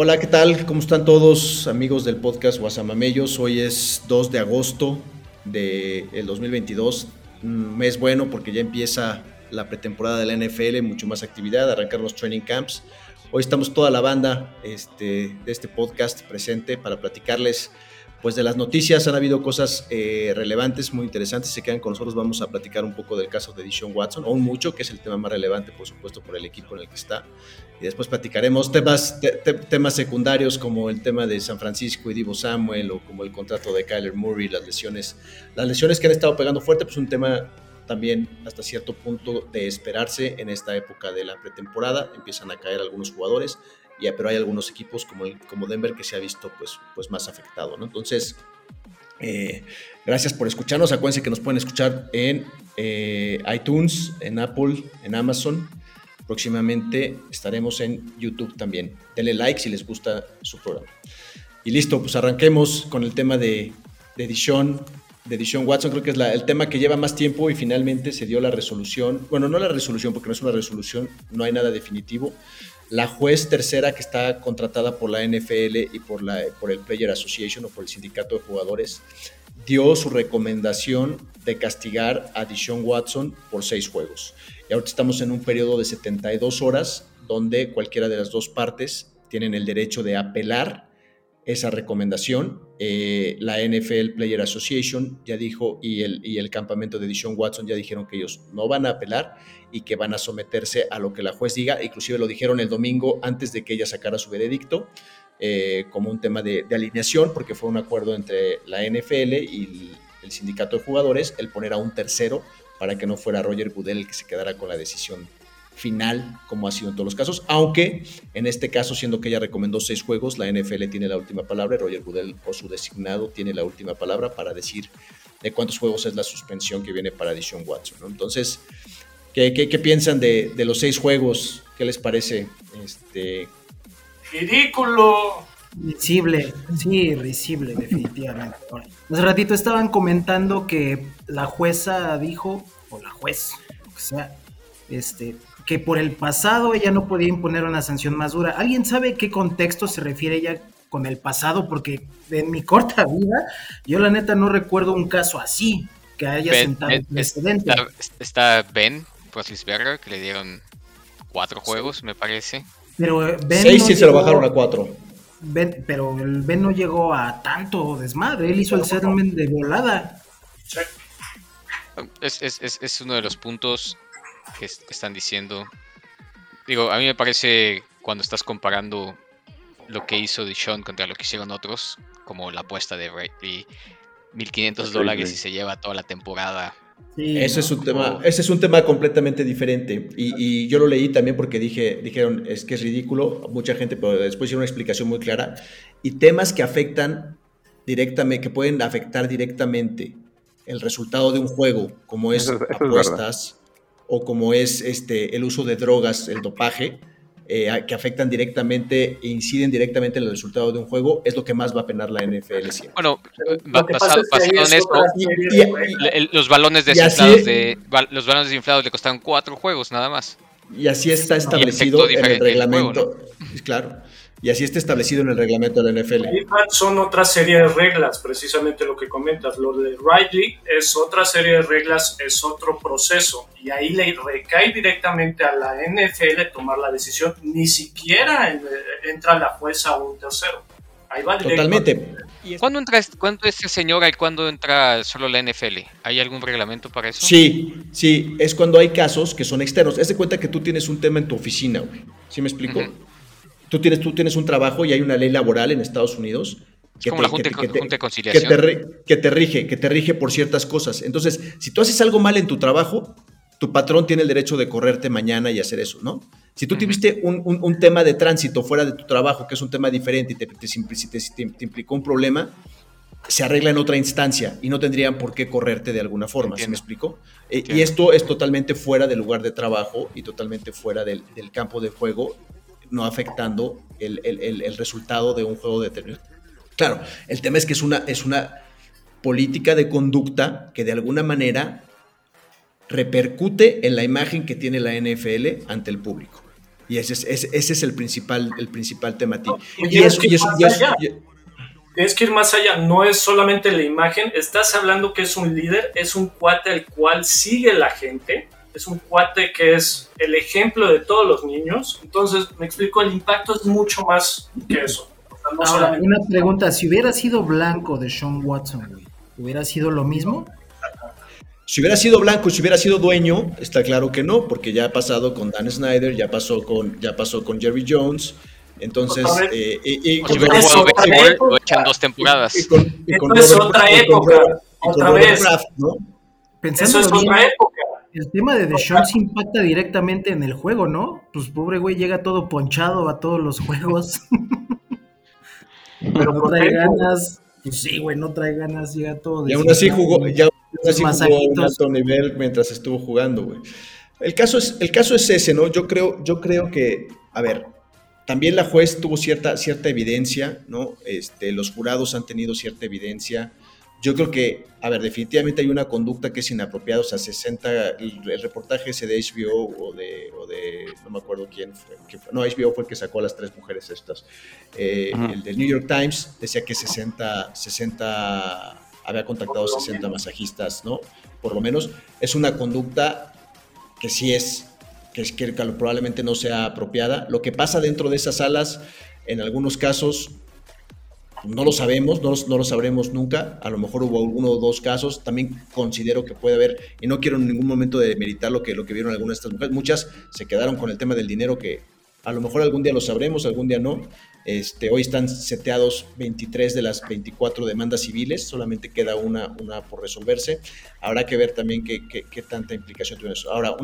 Hola, ¿qué tal? ¿Cómo están todos amigos del podcast Guasamamellos? Hoy es 2 de agosto del de 2022, un mes bueno porque ya empieza la pretemporada de la NFL, mucho más actividad, arrancar los training camps. Hoy estamos toda la banda este, de este podcast presente para platicarles pues de las noticias han habido cosas eh, relevantes, muy interesantes. Se quedan con nosotros, vamos a platicar un poco del caso de Dishon Watson, aún mucho, que es el tema más relevante, por supuesto, por el equipo en el que está. Y después platicaremos temas, secundarios como el tema de San Francisco y Divo Samuel, o como el contrato de Kyler Murray, las lesiones, las lesiones que han estado pegando fuerte, pues un tema también hasta cierto punto de esperarse en esta época de la pretemporada. Empiezan a caer algunos jugadores pero hay algunos equipos como, como Denver que se ha visto pues, pues más afectado, ¿no? Entonces, eh, gracias por escucharnos. Acuérdense que nos pueden escuchar en eh, iTunes, en Apple, en Amazon. Próximamente estaremos en YouTube también. Denle like si les gusta su programa. Y listo, pues arranquemos con el tema de, de edición de Dishon Watson, creo que es el tema que lleva más tiempo y finalmente se dio la resolución. Bueno, no la resolución, porque no es una resolución, no hay nada definitivo, la juez tercera que está contratada por la NFL y por, la, por el Player Association o por el sindicato de jugadores dio su recomendación de castigar a Dishon Watson por seis juegos. Y ahorita estamos en un periodo de 72 horas donde cualquiera de las dos partes tienen el derecho de apelar esa recomendación. Eh, la NFL Player Association ya dijo y el, y el campamento de Dishon Watson ya dijeron que ellos no van a apelar y que van a someterse a lo que la juez diga. Inclusive lo dijeron el domingo antes de que ella sacara su veredicto. Eh, como un tema de, alineación, porque fue un acuerdo entre la NFL y el, sindicato de jugadores, el poner a un tercero para que no fuera Roger Goodell el que se quedara con la decisión final, como ha sido en todos los casos, aunque en este caso, siendo que ella recomendó seis juegos, la NFL tiene la última palabra, Roger Goodell o su designado tiene la última palabra para decir de cuántos juegos es la suspensión que viene para Dishon Watson. Entonces, ¿qué, qué, piensan de, de, los seis juegos? ¿Qué les parece? Este... Ridículo. Risible, sí, risible, definitivamente. Hace ratito estaban comentando que la jueza dijo, o la juez, o sea, este, que por el pasado ella no podía imponer una sanción más dura. ¿Alguien sabe qué contexto se refiere ella con el pasado? Porque en mi corta vida, yo la neta no recuerdo un caso así, que haya sentado un precedente. Está, Ben Roethlisberger, que le dieron cuatro juegos, me parece. Pero eh, Ben Seis sí se lo bajaron a cuatro. Ben, pero el Ben no llegó a tanto desmadre, él hizo el settlement de volada. Es, es, es, es uno de los puntos que están diciendo. Digo, a mí me parece cuando estás comparando lo que hizo Dishon contra lo que hicieron otros, como la apuesta de Brady, 1500 dólares y se lleva toda la temporada. ese, es un tema, ese es un tema completamente diferente. Y, yo lo leí también porque dije, dijeron, es que es ridículo, mucha gente, pero después hicieron una explicación muy clara. Y temas que afectan directamente, que pueden afectar directamente el resultado de un juego, como es apuestas, o como es este, el uso de drogas, el dopaje, eh, que afectan directamente e inciden directamente en el resultado de un juego, es lo que más va a penar la NFL siempre. Bueno, basado, en esto, los balones desinflados de, los balones desinflados le costaron cuatro juegos nada más. Y así está establecido en el reglamento. Claro y así está establecido en el reglamento de la NFL. Son otra serie de reglas, precisamente lo que comentas. Lo de Riley es otra serie de reglas, es otro proceso. Y ahí le recae directamente a la NFL tomar la decisión. Ni siquiera entra la jueza o un tercero. Ahí va Totalmente. ¿Cuándo entra, ¿Cuándo este señor y cuándo entra solo la NFL? ¿Hay algún reglamento para eso? Sí, sí, es cuando hay casos que son externos. Es de cuenta que tú tienes un tema en tu oficina, güey. ¿Sí me explico? Tú tienes, tú tienes un trabajo y hay una ley laboral en Estados Unidos que te, te, rige, que te rige por ciertas cosas. Entonces, si tú haces algo mal en tu trabajo, tu patrón tiene el derecho de correrte mañana y hacer eso, ¿no? Si tú tuviste un, tema de tránsito fuera de tu trabajo, que es un tema diferente y te, te, implicó un problema, se arregla en otra instancia y no tendrían por qué correrte de alguna forma, ¿se me explicó? Eh, y esto es totalmente fuera del lugar de trabajo y totalmente fuera del, del campo de juego no afectando el, resultado de un juego determinado. Claro, el tema es que es una, es una política de conducta que de alguna manera repercute en la imagen que tiene la NFL ante el público. Y ese es, ese, es el, principal, el principal tema. y, eso, y, Tienes que ir más allá, no es solamente la imagen, estás hablando que es un líder, es un cuate al cual sigue la gente, es un cuate que es el ejemplo de todos los niños. Entonces, me explico, el impacto es mucho más que eso. una pregunta, si hubiera sido blanco de Sean Watson, ¿hubiera sido lo mismo? Si hubiera sido blanco, si hubiera sido dueño, está claro que no, porque ya ha pasado con Dan Snyder, ya pasó con, ya pasó con Jerry Jones. Entonces, eh, y, con lo echan dos temporadas. Y con, es otra época, otra vez. Pensando Eso es otra época. El tema de Deshaun se impacta directamente en el juego, ¿no? Pues pobre güey llega todo ponchado a todos los juegos. Pero no trae ganas. Pues sí, güey, no trae ganas, llega todo. Y aún así jugó, ya aún así jugó a un alto nivel mientras estuvo jugando, güey. El caso es, el caso es ese, ¿no? Yo creo, yo creo que, a ver, también la juez tuvo cierta, cierta evidencia, ¿no? Este, los jurados han tenido cierta evidencia. Yo creo que, a ver, definitivamente hay una conducta que es inapropiada, o sea, 60, el, reportaje ese de HBO o de, o de, no me acuerdo quién fue, no, HBO fue el que sacó a las tres mujeres estas. Eh, el del New York Times decía que 60, 60, había contactado 60 masajistas, ¿no? Por lo menos es una conducta que sí es, que, es, que probablemente no sea apropiada. Lo que pasa dentro de esas salas, en algunos casos, no lo sabemos, no, lo sabremos nunca. A lo mejor hubo uno o dos casos. También considero que puede haber, y no quiero en ningún momento demeritar lo que, lo que vieron algunas de estas mujeres. Muchas se quedaron con el tema del dinero que a lo mejor algún día lo sabremos, algún día no. Este, hoy están seteados 23 de las 24 demandas civiles, solamente queda una, una por resolverse. Habrá que ver también qué, qué, tanta implicación tiene eso. Ahora,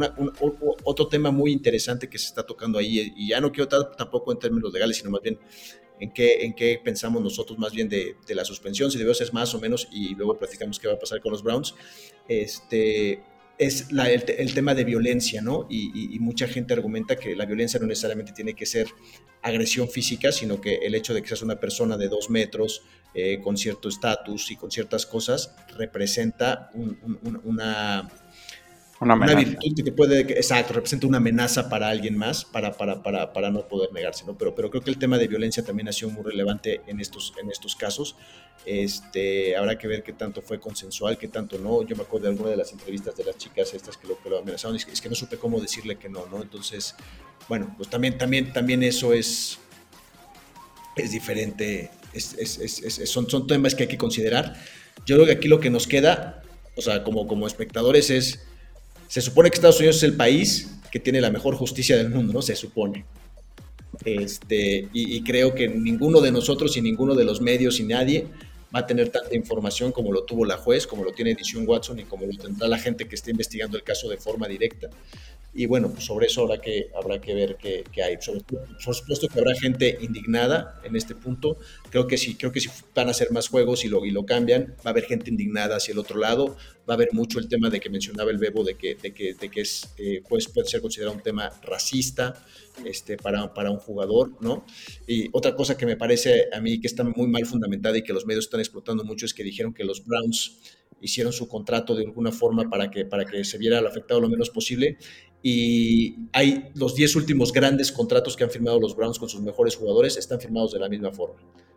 otro tema muy interesante que se está tocando ahí, y ya no quiero tampoco en términos legales, sino más bien en qué, en qué pensamos nosotros más bien de, la suspensión, si debe ser más o menos, y luego platicamos qué va a pasar con los Browns. Este, es el, tema de violencia, ¿no? Y, mucha gente argumenta que la violencia no necesariamente tiene que ser agresión física, sino que el hecho de que seas una persona de dos metros, eh, con cierto estatus y con ciertas cosas, representa una, una, virtud que te puede, exacto, representa una amenaza para alguien más, para, para, para, para no poder negarse, ¿no? Pero, pero creo que el tema de violencia también ha sido muy relevante en estos, en estos casos. Este, habrá que ver qué tanto fue consensual, qué tanto no. Yo me acuerdo de alguna de las entrevistas de las chicas estas que lo, que lo amenazaron, es que, es que no supe cómo decirle que no, ¿no? Entonces, bueno, pues también, también, también eso es, es diferente, es, es, son, son temas que hay que considerar. Yo creo que aquí lo que nos queda, o sea, como, como espectadores es se supone que Estados Unidos es el país que tiene la mejor justicia del mundo, ¿no? Se supone. Este, y, creo que ninguno de nosotros y ninguno de los medios y nadie va a tener tanta información como lo tuvo la juez, como lo tiene Edition Watson y como lo tendrá la gente que esté investigando el caso de forma directa. Y bueno, pues sobre eso habrá que, habrá que ver qué, hay. por supuesto que habrá gente indignada en este punto. Creo que sí, creo que si van a hacer más juegos y lo, y lo cambian, va a haber gente indignada hacia el otro lado. Va a haber mucho el tema de que mencionaba el Bebo, de que, de que, de que es, eh, pues puede ser considerado un tema racista este, para, para un jugador, ¿no? Y otra cosa que me parece a mí que está muy mal fundamentada y que los medios están explotando mucho es que dijeron que los Browns hicieron su contrato de alguna forma para que, para que se viera afectado lo menos posible y hay los 10 últimos grandes contratos que han firmado los Browns con sus mejores jugadores están firmados de la misma forma.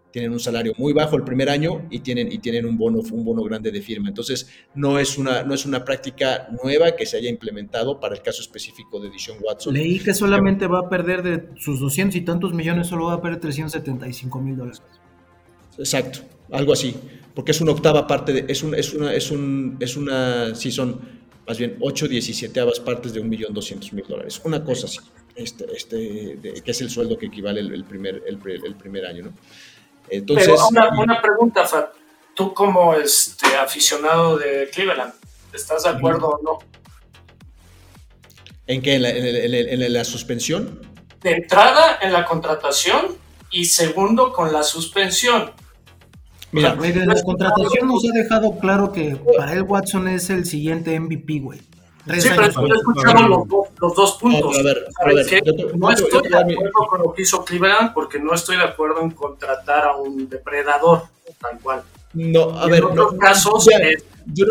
Tienen un salario muy bajo el primer año y tienen, y tienen un, bono, un bono grande de firma. Entonces, no es, una, no es una práctica nueva que se haya implementado para el caso específico de Dishon Watson. Leí que solamente va a perder de sus 200 y tantos millones, solo va a perder 375 mil dólares. Exacto, algo así, porque es una octava parte, de, es, un, es, una, es, un, es una, sí son más bien 8 17 partes de 1.200.000 dólares. Una cosa así, este, este, que es el sueldo que equivale el, primer, el, primer año. ¿no? Entonces, una, pregunta, Fat. Tú como este, aficionado de Cleveland, ¿estás de acuerdo o no? ¿En qué? ¿En la, suspensión? De entrada en la contratación y segundo con la suspensión. Mira, la contratación nos ha dejado claro que para él Watson es el siguiente MVP, güey. sí, pero escuchamos los, los, dos puntos. a ver, a ver, no estoy de acuerdo con lo que hizo Cleveland porque no estoy de acuerdo en contratar a un depredador, tal cual. No, a ver, no, casos yo,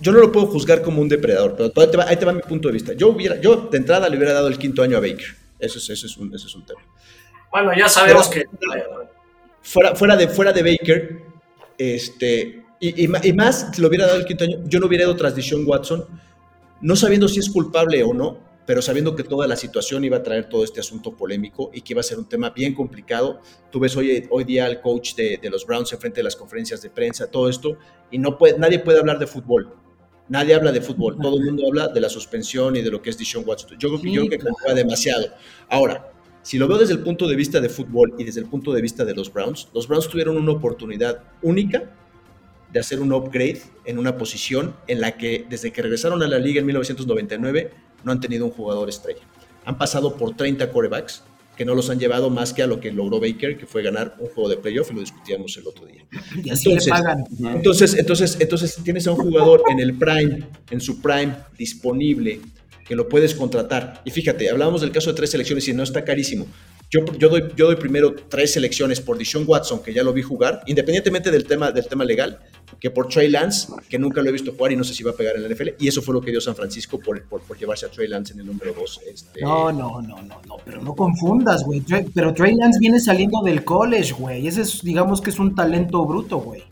yo, no lo puedo juzgar como un depredador, pero ahí te, va, ahí te va mi punto de vista. Yo, hubiera, yo de entrada le hubiera dado el quinto año a Baker. Eso es, eso es, un, eso es un tema. Bueno, ya sabemos que... Fuera, fuera, de, fuera de Baker, este, y, más, si lo hubiera dado el quinto año, yo no hubiera ido tras Deshaun Watson, no sabiendo si es culpable o no, pero sabiendo que toda la situación iba a traer todo este asunto polémico y que iba a ser un tema bien complicado. Tú ves hoy, hoy día al coach de, los Browns enfrente de las conferencias de prensa, todo esto, y no puede, nadie puede hablar de fútbol. Nadie habla de fútbol, todo el mundo habla de la suspensión y de lo que es Deshaun Watson. Yo, creo que confía demasiado. Ahora, si lo veo desde el punto de vista de fútbol y desde el punto de vista de los Browns, los Browns tuvieron una oportunidad única de hacer un upgrade en una posición en la que desde que regresaron a la liga en 1999 no han tenido un jugador estrella. Han pasado por 30 corebacks que no los han llevado más que a lo que logró Baker, que fue ganar un juego de playoff y lo discutíamos el otro día. Y así entonces, le pagan. Entonces, entonces, entonces tienes a un jugador en el prime, en su prime, disponible, lo puedes contratar. Y fíjate, hablábamos del caso de tres selecciones y no está carísimo. Yo, yo, doy, yo doy primero tres selecciones por Dishon Watson, que ya lo vi jugar, independientemente del tema, del tema legal, que por Trey Lance, que nunca lo he visto jugar y no sé si va a pegar en la NFL. Y eso fue lo que dio San Francisco por, por, por llevarse a Trey Lance en el número dos. Este... No, no, no, no, no, pero no confundas, güey. Pero Trey Lance viene saliendo del college, güey. Ese es, digamos que es un talento bruto, güey.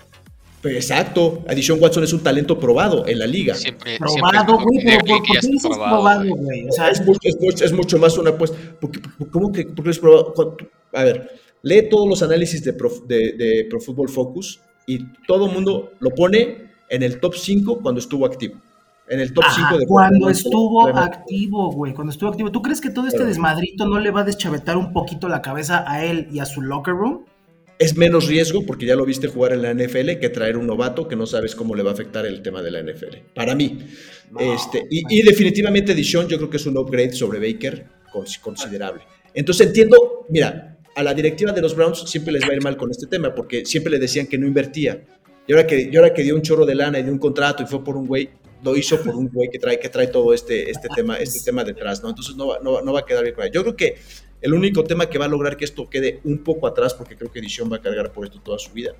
Exacto, Addition Watson es un talento probado en la liga. Siempre, probado, güey, pero ¿por, qué dices probado, güey? O sea, es, mucho, es, mucho, más una apuesta. ¿Cómo que por qué es probado? A ver, lee todos los análisis de Pro, de, de Pro Football Focus y todo el mundo lo pone en el top 5 cuando estuvo activo. En el top 5 de Cuando estuvo activo, güey. Cuando estuvo activo. ¿Tú crees que todo este desmadrito no le va a deschavetar un poquito la cabeza a él y a su locker room? Es menos riesgo porque ya lo viste jugar en la NFL que traer un novato que no sabes cómo le va a afectar el tema de la NFL. Para mí. Este, y, definitivamente Dishon yo creo que es un upgrade sobre Baker considerable. Entonces entiendo, mira, a la directiva de los Browns siempre les va a ir mal con este tema porque siempre le decían que no invertía. Y ahora que, y ahora que dio un chorro de lana y dio un contrato y fue por un güey, lo hizo por un güey que trae, que trae todo este, este, tema, este tema detrás, ¿no? Entonces no va, no, no va a quedar bien con él. Yo creo que el único tema que va a lograr que esto quede un poco atrás, porque creo que Edición va a cargar por esto toda su vida,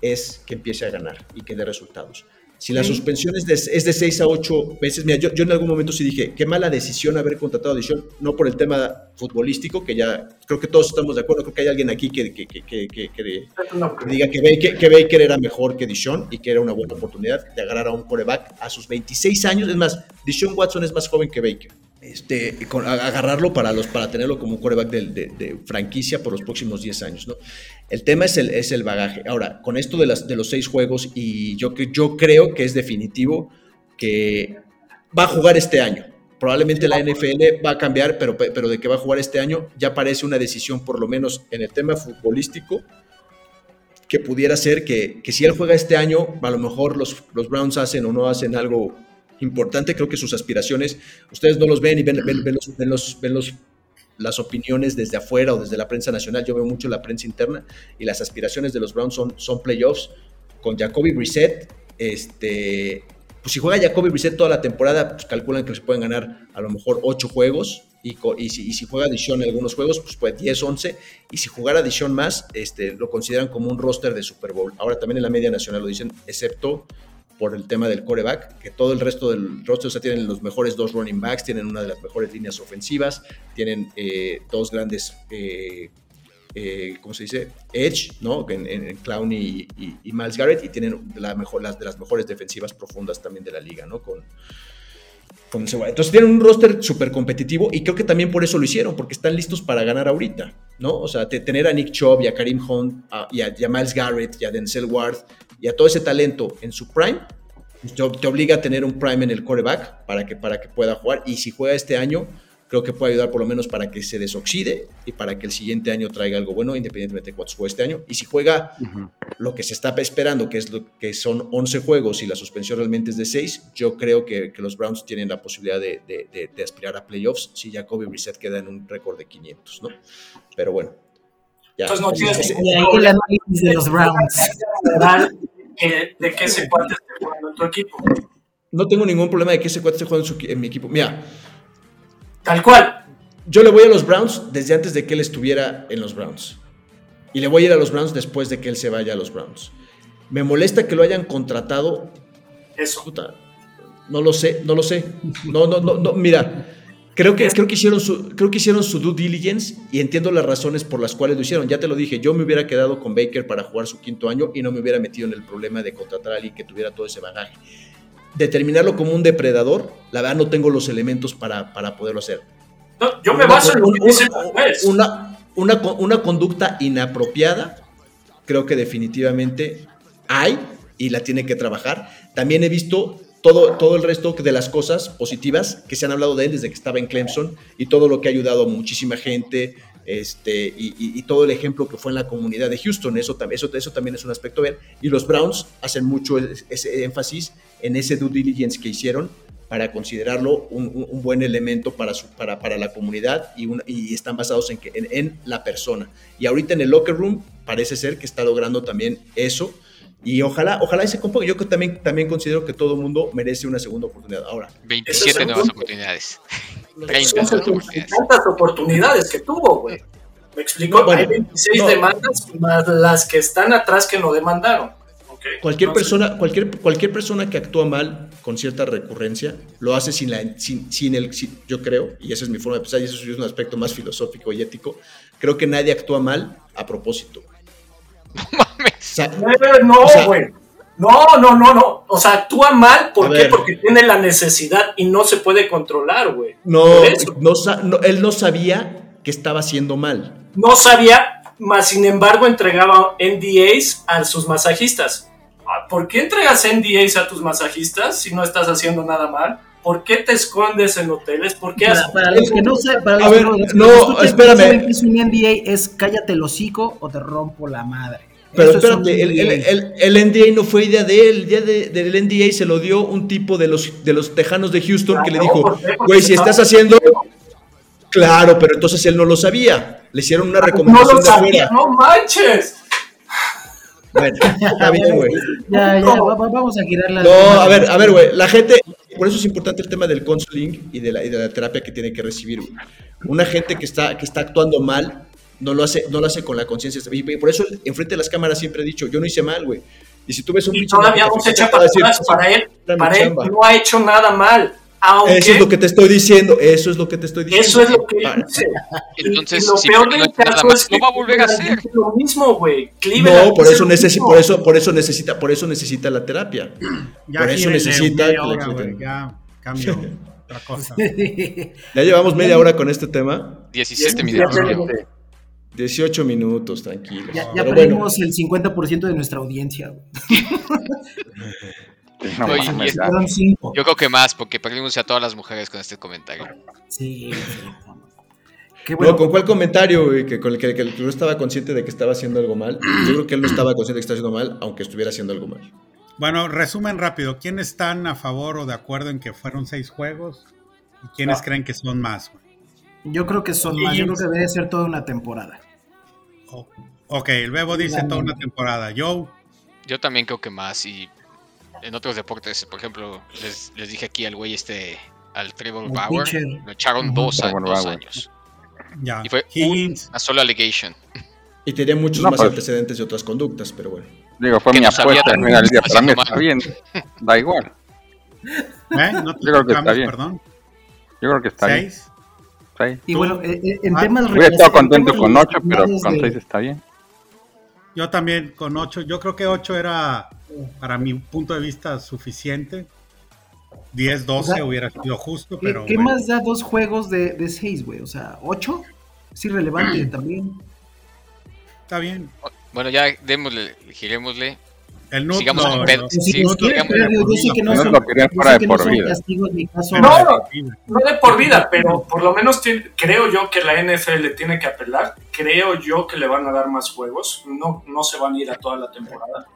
es que empiece a ganar y que dé resultados. Si la suspensión es de, es de 6 a 8 veces, mira, yo, yo, en algún momento sí dije, qué mala decisión haber contratado a Dishon, no por el tema futbolístico, que ya creo que todos estamos de acuerdo, creo que hay alguien aquí que, que, que, que diga que Baker, que Baker era mejor que Dishon y que era una buena oportunidad de agarrar a un coreback a sus 26 años. Es más, Dishon Watson es más joven que Baker este, agarrarlo para, los, para tenerlo como un quarterback de, franquicia por los próximos 10 años. ¿no? El tema es el, es el bagaje. Ahora, con esto de, las, de los seis juegos, y yo, yo creo que es definitivo que va a jugar este año. Probablemente la NFL va a cambiar, pero, pero de que va a jugar este año ya parece una decisión, por lo menos en el tema futbolístico, que pudiera ser que, que si él juega este año, a lo mejor los, los Browns hacen o no hacen algo importante. Creo que sus aspiraciones, ustedes no los ven y ven, los, ven, los, las opiniones desde afuera o desde la prensa nacional. Yo veo mucho la prensa interna y las aspiraciones de los Browns son, son playoffs. Con Jacoby Brissett, este, pues si juega Jacoby Brissett toda la temporada, pues calculan que se pueden ganar a lo mejor 8 juegos. Y, y, si, y si, juega Dishon en algunos juegos, pues puede 10, 11. Y si jugara Dishon más, este, lo consideran como un roster de Super Bowl. Ahora también en la media nacional lo dicen, excepto por el tema del coreback, que todo el resto del roster, o sea, tienen los mejores dos running backs, tienen una de las mejores líneas ofensivas, tienen eh, dos grandes, eh, eh, ¿cómo se dice? Edge, ¿no? En, en Clown y, Miles Garrett, y tienen la mejor, las de las mejores defensivas profundas también de la liga, ¿no? Con, con entonces tienen un roster súper competitivo y creo que también por eso lo hicieron, porque están listos para ganar ahorita, ¿no? O sea, tener a Nick Chubb y a Karim Hunt a, y, a, Miles Garrett y a Denzel Ward y a todo ese talento en su prime, pues, te, obliga a tener un prime en el coreback para que, para que pueda jugar. Y si juega este año, creo que puede ayudar por lo menos para que se desoxide y para que el siguiente año traiga algo bueno, independientemente de cuántos juega este año. Y si juega lo que se está esperando, que, es lo, que son 11 juegos y la suspensión realmente es de 6, yo creo que, los Browns tienen la posibilidad de, aspirar a playoffs si Jacoby Reset queda en un récord de 500, ¿no? Pero bueno. Ya. Entonces no tienes el análisis de los Browns de que ese cuate esté jugando en tu equipo. No tengo ningún problema de que ese cuate esté jugando en, mi equipo. Mira. Tal cual. Yo le voy a los Browns desde antes de que él estuviera en los Browns. Y le voy a ir a los Browns después de que él se vaya a los Browns. Me molesta que lo hayan contratado. Eso. no lo sé, no lo sé. No, no, no, no. Mira, Creo que, creo, que hicieron su, creo que hicieron su due diligence y entiendo las razones por las cuales lo hicieron. Ya te lo dije, yo me hubiera quedado con Baker para jugar su quinto año y no me hubiera metido en el problema de contratar a alguien que tuviera todo ese bagaje. Determinarlo como un depredador, la verdad no tengo los elementos para, para poderlo hacer. yo me baso en lo que dice una, una, una conducta inapropiada, creo que definitivamente hay y la tiene que trabajar. También he visto todo, todo el resto de las cosas positivas que se han hablado de él desde que estaba en Clemson y todo lo que ha ayudado a muchísima gente este, y, todo el ejemplo que fue en la comunidad de Houston. Eso, eso, eso también es un aspecto ver. Y los Browns hacen mucho ese énfasis en ese due diligence que hicieron para considerarlo un, buen elemento para, su, para, para la comunidad y, y están basados en, que, en la persona. Y ahorita en el locker room parece ser que está logrando también eso y ojalá, ojalá ese componga. Yo también, también considero que todo mundo merece una segunda oportunidad. Ahora. 27 nuevas oportunidades. 30 oportunidades. Tantas oportunidades que tuvo, güey. Me explico. Hay 26 demandas más las que están atrás que no demandaron. Cualquier, persona, cualquier, cualquier persona que actúa mal con cierta recurrencia lo hace sin, la, sin, sin el. yo creo, y esa es mi forma de pensar, y eso es un aspecto más filosófico y ético. Creo que nadie actúa mal a propósito. No mames. no, güey. No, no, no, no. O sea, actúa mal. ¿Por qué? Porque tiene la necesidad y no se puede controlar, güey. No, no, él no sabía que estaba haciendo mal. No sabía, más sin embargo entregaba NDAs a sus masajistas. Ah, ¿Por qué entregas NDAs a tus masajistas si no estás haciendo nada mal? ¿Por qué te escondes en hoteles? ¿Por qué Para, para los que no saben, para A ver, no, no, espérame. que es un NDA es cállate el hocico o te rompo la madre. Pero Eso espérate, el, NDA. el, el, el NDA no fue idea de él. El día de- del NDA se lo dio un tipo de los, de los tejanos de Houston que le dijo, güey, si estás haciendo... Claro, pero entonces él no lo sabía. Le hicieron una No recomendación lo de sabía, no manches. Bueno, está bien, güey. Ya, ya, va- va- vamos a girar la. No, a ver, a ver, güey. La gente, por eso es importante el tema del counseling y de la, y de la terapia que tiene que recibir. güey. Una gente que está, que está actuando mal no lo hace, no lo hace con la conciencia. Y por eso enfrente de las cámaras siempre he dicho, yo no hice mal, güey. Y si tú ves un Y pinche todavía no se echa para atrás. Para él, para él chamba. no ha hecho nada mal. Aunque Eso es lo que te estoy diciendo, eso es lo que te estoy diciendo. eso es lo que dice. Entonces, y lo si peor no del caso es que lo va a volver a hacer. Lo mismo, güey. Cleveland No, por eso mismo. por eso, por eso necesita, por eso necesita la terapia. Ya Por eso necesita hora, Ya cambio otra cosa. Ya llevamos media hora con este tema. 17 minutos. Ya llevo. tenemos- 18 minutos, tranquilos. Ya, ya perdimos el 50% de nuestra audiencia. No y. Yo creo que más, porque perdimos a todas las mujeres con este comentario. Sí, sí. Qué bueno. bueno. ¿con cuál comentario? Que con el que, que el que no estaba consciente de que estaba haciendo algo mal. Yo creo que él no estaba consciente de que estaba haciendo mal, aunque estuviera haciendo algo mal. Bueno, resumen rápido. ¿Quiénes están a favor o de acuerdo en que fueron seis juegos? ¿Y quiénes creen que son más? Yo creo que son más. Yo creo que debe ser toda una temporada. O- ok, el Bebo dice toda una temporada. Joe, Yo también creo que más. Y en otros deportes, por ejemplo, les, les dije aquí al güey este, al Trevor Bauer, pitcher. lo echaron dos, dos años. ya. Y fue Higgins, una sola allegation. Y tenía muchos No, más pues- antecedentes de otras conductas, pero bueno. Digo, fue Que mi no apuesta final del día. Para mí está bien. Da igual. ¿eh? No te Yo creo que está bien. perdón. Yo creo que está bien. Seis. Y bueno, eh, eh, en Ah, temas Hubiera estado en contento con 8, pero con de- 6 está bien. Yo también con ocho. Yo creo que ocho era, para mi punto de vista, suficiente. 10, 12 O sea, hubiera sido justo, ¿Qué, pero qué bueno. más da dos juegos de, de seis, güey? O sea, ¿ocho? Es irrelevante también. está bien. Bueno, ya démosle, girémosle. El Sigamos Sí, que no no son, lo querían yo fuera sé de por vida. castigos ni caso. No, no, no de por vida, pero por lo menos tiene- creo yo que la NFL tiene que apelar. Creo yo que le van a dar más juegos. No, no se van a ir a toda la temporada.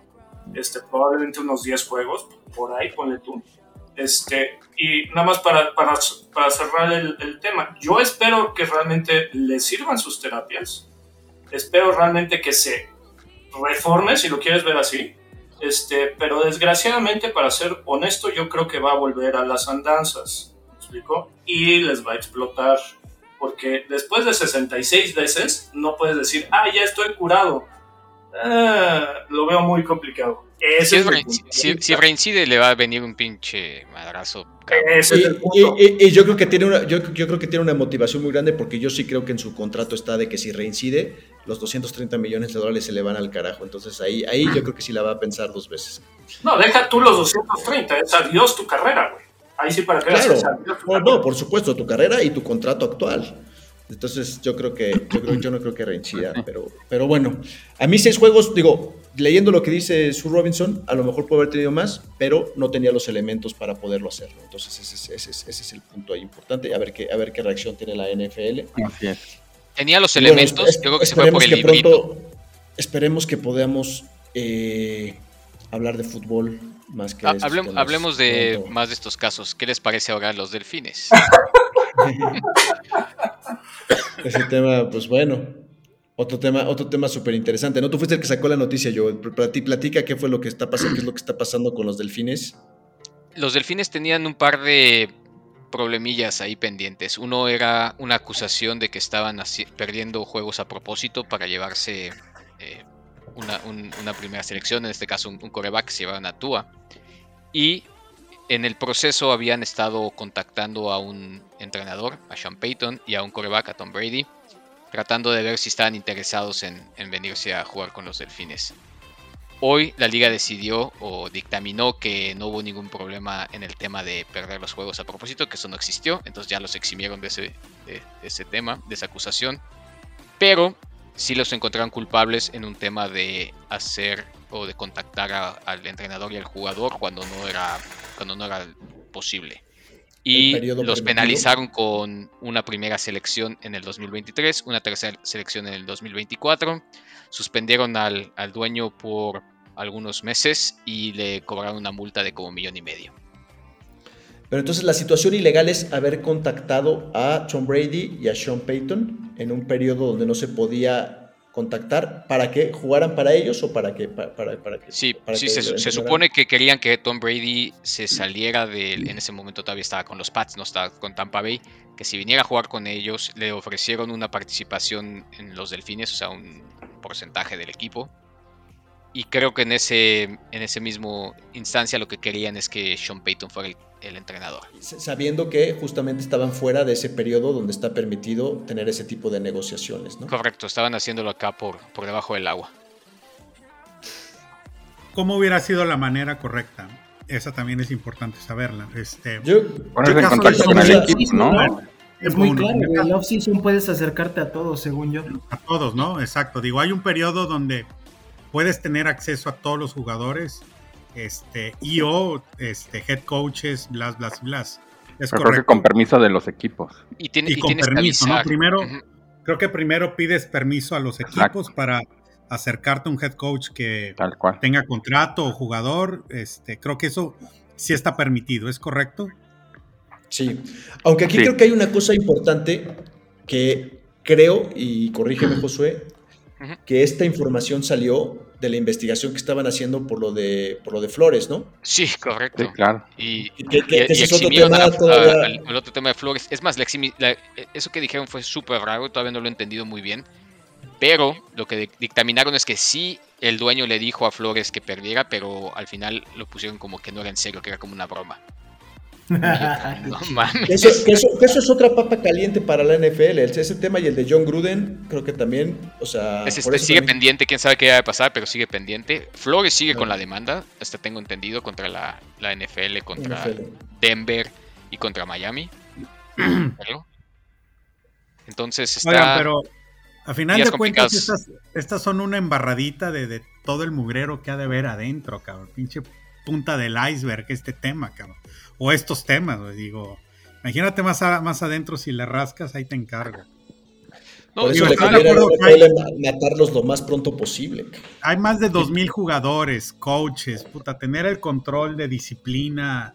Este, probablemente unos 10 juegos, por ahí, ponle tú. Este, y nada más para, para, para cerrar el, el tema, yo espero que realmente le sirvan sus terapias. Espero realmente que se reforme, si lo quieres ver así. Este, pero desgraciadamente, para ser honesto, yo creo que va a volver a las andanzas. ¿Me explico? Y les va a explotar. Porque después de 66 veces, no puedes decir, ah, ya estoy curado. Ah, lo veo muy complicado. Ese Si, es es mi rein- punto de si- si reincide, le va a venir un pinche madrazo. Ese Y, es el punto. y- y- y yo creo que tiene una, yo, yo creo que tiene una motivación muy grande porque yo sí creo que en su contrato está de que si reincide, los 230 millones de dólares se le van al carajo. Entonces ahí, ahí yo creo que sí la va a pensar dos veces. No, deja tú los 230, es adiós tu carrera, güey. Ahí sí para que veas, Claro, es adiós tu no, no, por supuesto, tu carrera y tu contrato actual. Entonces yo creo que, yo, creo, yo no creo que reincida, pero, pero bueno, a mí seis juegos, digo, leyendo lo que dice Sue Robinson, a lo mejor puede haber tenido más, pero no tenía los elementos para poderlo hacerlo. Entonces ese es, ese es- ese es el punto ahí importante, a ver qué, a ver qué reacción tiene la NFL. Así es. Tenía los bueno, elementos, es- yo creo que se fue por el que librito. pronto- esperemos que podamos eh, hablar de fútbol más que Ha- de esos hablem- temas hablemos de pronto. más de estos casos. ¿Qué les parece ahora los delfines? Ese tema, pues bueno. Otro tema, otro tema súper interesante. ¿No? Tú fuiste el que sacó la noticia, yo. Platica qué fue lo que está pasando, qué es lo que está pasando con los delfines. Los delfines tenían un par de problemillas ahí pendientes. Uno era una acusación de que estaban perdiendo juegos a propósito para llevarse eh, una, un- una primera selección, en este caso un, un coreback que se llevaban a Tua. Y en el proceso habían estado contactando a un entrenador, a Sean Payton, y a un coreback, a Tom Brady, tratando de ver si estaban interesados en venirse a jugar con los delfines. Hoy la liga decidió o dictaminó que no hubo ningún problema en el tema de perder los juegos a propósito, que eso no existió, entonces ya los eximieron de ese, tema, de esa acusación, pero sí los encontraron culpables en un tema de hacer o de contactar al entrenador y al jugador cuando no era, cuando no era posible. Y los penalizaron con una primera selección en el 2023, una tercera selección en el 2024. Suspendieron al, al dueño por algunos meses y le cobraron una multa de como un millón y medio. Pero entonces la situación ilegal es haber contactado a Tom Brady y a Sean Payton en un periodo donde no se podía contactar para que jugaran para ellos o para que para, para, que sí, sí se, supone que querían que Tom Brady se saliera de en ese momento todavía estaba con los Pats no estaba con Tampa Bay que si viniera a jugar con ellos le ofrecieron una participación en los Delfines o sea un porcentaje del equipo. Y creo que en ese, en ese mismo instancia lo que querían es que Sean Payton fuera el, entrenador. Sabiendo que justamente estaban fuera de ese periodo donde está permitido tener ese tipo de negociaciones, ¿no? Correcto, estaban haciéndolo acá por, por debajo del agua. ¿Cómo hubiera sido la manera correcta? Esa también es importante saberla. Este, yo, ponerse en contacto con el equipo, ¿no? Es muy claro, en el off-season puedes acercarte a todos, según yo. A todos, ¿no? Exacto. Digo, hay un periodo donde puedes tener acceso a todos los jugadores este, y o este, head coaches, blas, blas, blas. Es Pero creo que con permiso de los equipos. Y, con permiso, ¿no? Primero, creo que primero pides permiso a los equipos para acercarte a un head coach que tenga contrato o jugador. Este, creo que eso sí está permitido, ¿es correcto? Sí, aunque aquí creo que hay una cosa importante que creo, y corrígeme Josué, que esta información salió de la investigación que estaban haciendo por lo de por lo de Flores, ¿no? Sí, correcto. claro. Y, ese otro tema el otro tema de Flores. Es más, eso que dijeron fue súper raro, todavía no lo he entendido muy bien. Pero lo que dictaminaron es que sí, el dueño le dijo a Flores que perdiera, pero al final lo pusieron como que no era en serio, que era como una broma. Eso, es otra papa caliente para la NFL. Ese tema y el de John Gruden, creo que también, o sea. Este, sigue pendiente, quién sabe qué va a pasar, pero sigue pendiente. Flores sigue con la demanda, hasta tengo entendido, contra la, NFL, contra Denver y contra Miami. Entonces está. pero a final de cuentas, estas, son una embarradita de, de, todo el mugrero que ha de ver adentro, cabrón. Pinche punta del iceberg este tema, cabrón o estos temas, digo, imagínate más, más adentro si le rascas, ahí te encargo. No, Por eso le matarlos lo más pronto posible. Hay más de 2.000 jugadores, coaches, puta, tener el control de disciplina,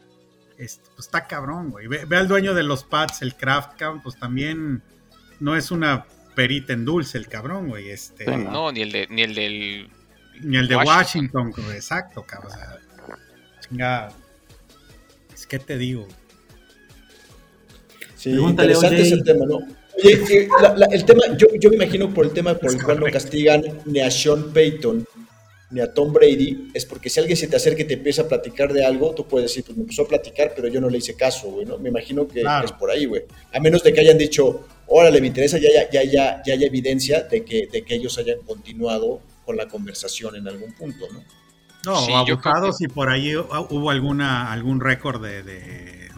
este, pues está cabrón, güey. Ve, al dueño de los pads, el Craft Camp, pues también no es una perita en dulce el cabrón, güey. Este, no, ni el, de, ni el del... Ni el de Washington, exacto, cabrón. O sea, chinga, ¿qué te digo? Sí, interesante es el tema, ¿no? Oye, el tema, yo, yo, me imagino por el tema por el cual no castigan ni a Sean Payton ni a Tom Brady, es porque si alguien se te acerca y te empieza a platicar de algo, tú puedes decir, pues me empezó a platicar, pero yo no le hice caso, güey, ¿no? Me imagino que es por ahí, güey. A menos de que hayan dicho, órale, me interesa, ya, ya, ya, ya, ya hay evidencia de que, de que ellos hayan continuado con la conversación en algún punto, ¿no? No, sí, abogados y por ahí hubo alguna algún récord de, de,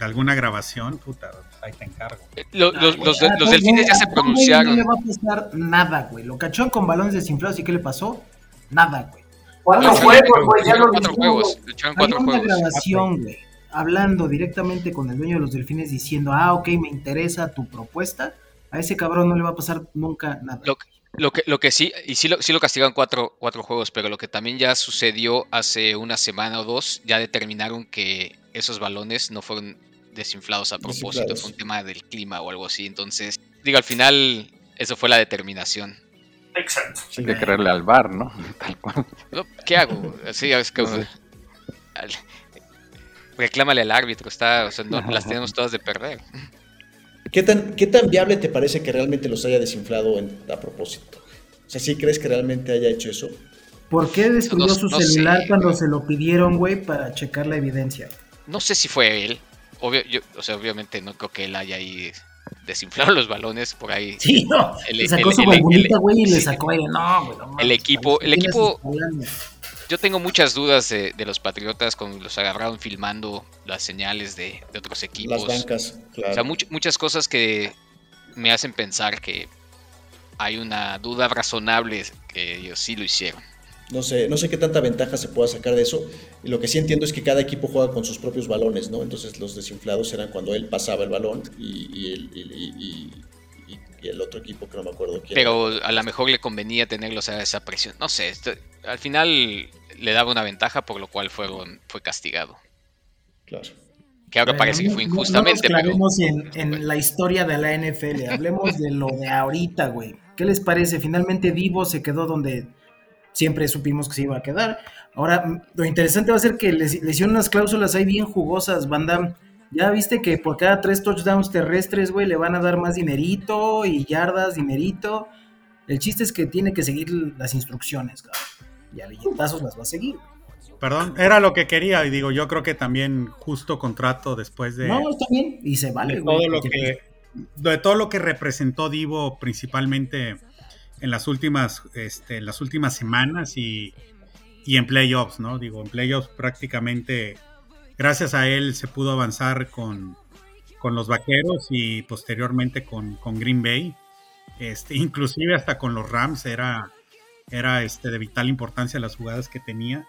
alguna grabación, puta, ahí te encargo. Eh, los, los, delfines ya se pronunciaron. No le va a pasar nada, güey. Lo cachó con balones desinflados y ¿qué le pasó? Nada, güey. Cuatro juegos, güey, ya lo cuatro juegos. Cuatro una grabación, güey, hablando directamente con el dueño de los delfines diciendo, ah, ok, me interesa tu propuesta. A ese cabrón no le va a pasar nunca nada. Lo que, lo que sí, y sí lo, sí lo castigaron cuatro, cuatro juegos, pero lo que también ya sucedió hace una semana o dos, ya determinaron que esos balones no fueron desinflados a propósito, fue un tema del clima o algo así. Entonces, digo, al final, eso fue la determinación. Exacto. Sin de creerle al bar, ¿no? ¿Qué hago? Sí, es que, reclámale al árbitro, está, o sea, no, las tenemos todas de perder. ¿Qué tan, ¿Qué tan viable te parece que realmente los haya desinflado a propósito? O sea, ¿sí crees que realmente haya hecho eso? ¿Por qué destruyó su celular cuando se lo pidieron, güey, para checar la evidencia? No sé si fue él. o sea, obviamente no creo que él haya ahí desinflado los balones por ahí. Sí, no. El, sacó su bonita, güey, y le sacó ahí. No, güey, El equipo, el equipo yo tengo muchas dudas de, los Patriotas cuando los agarraron filmando las señales de, otros equipos. Las bancas, claro. O sea, muchas cosas que me hacen pensar que hay una duda razonable que ellos sí lo hicieron. No sé, no sé qué tanta ventaja se pueda sacar de eso. Y lo que sí entiendo es que cada equipo juega con sus propios balones, ¿no? Entonces los desinflados eran cuando él pasaba el balón y, el, otro equipo que no me acuerdo quién. Pero a lo mejor le convenía tenerlos a esa presión. No sé, al final le daba una ventaja por lo cual fueron, fue castigado. Claro. Que ahora parece que fue injustamente. No, nos en, en la historia de la NFL. Hablemos de lo de ahorita, güey. ¿Qué les parece? Finalmente Divo se quedó donde siempre supimos que se iba a quedar. Ahora, lo interesante va a ser que les, hicieron unas cláusulas ahí bien jugosas, banda. Ya viste que por cada tres touchdowns terrestres, güey, le van a dar más dinerito y yardas, dinerito. El chiste es que tiene que seguir las instrucciones, cabrón. Y a leyendazos las va a seguir. Perdón, era lo que quería y digo, yo creo que también justo contrato después de... No, está bien y se vale, de todo lo que de todo lo que representó Divo principalmente en las últimas, este, las últimas semanas y, en playoffs, ¿no? Digo, en playoffs prácticamente gracias a él se pudo avanzar con, los vaqueros y posteriormente con, Green Bay. Este, inclusive hasta con los Rams era, era este, de vital importancia las jugadas que tenía.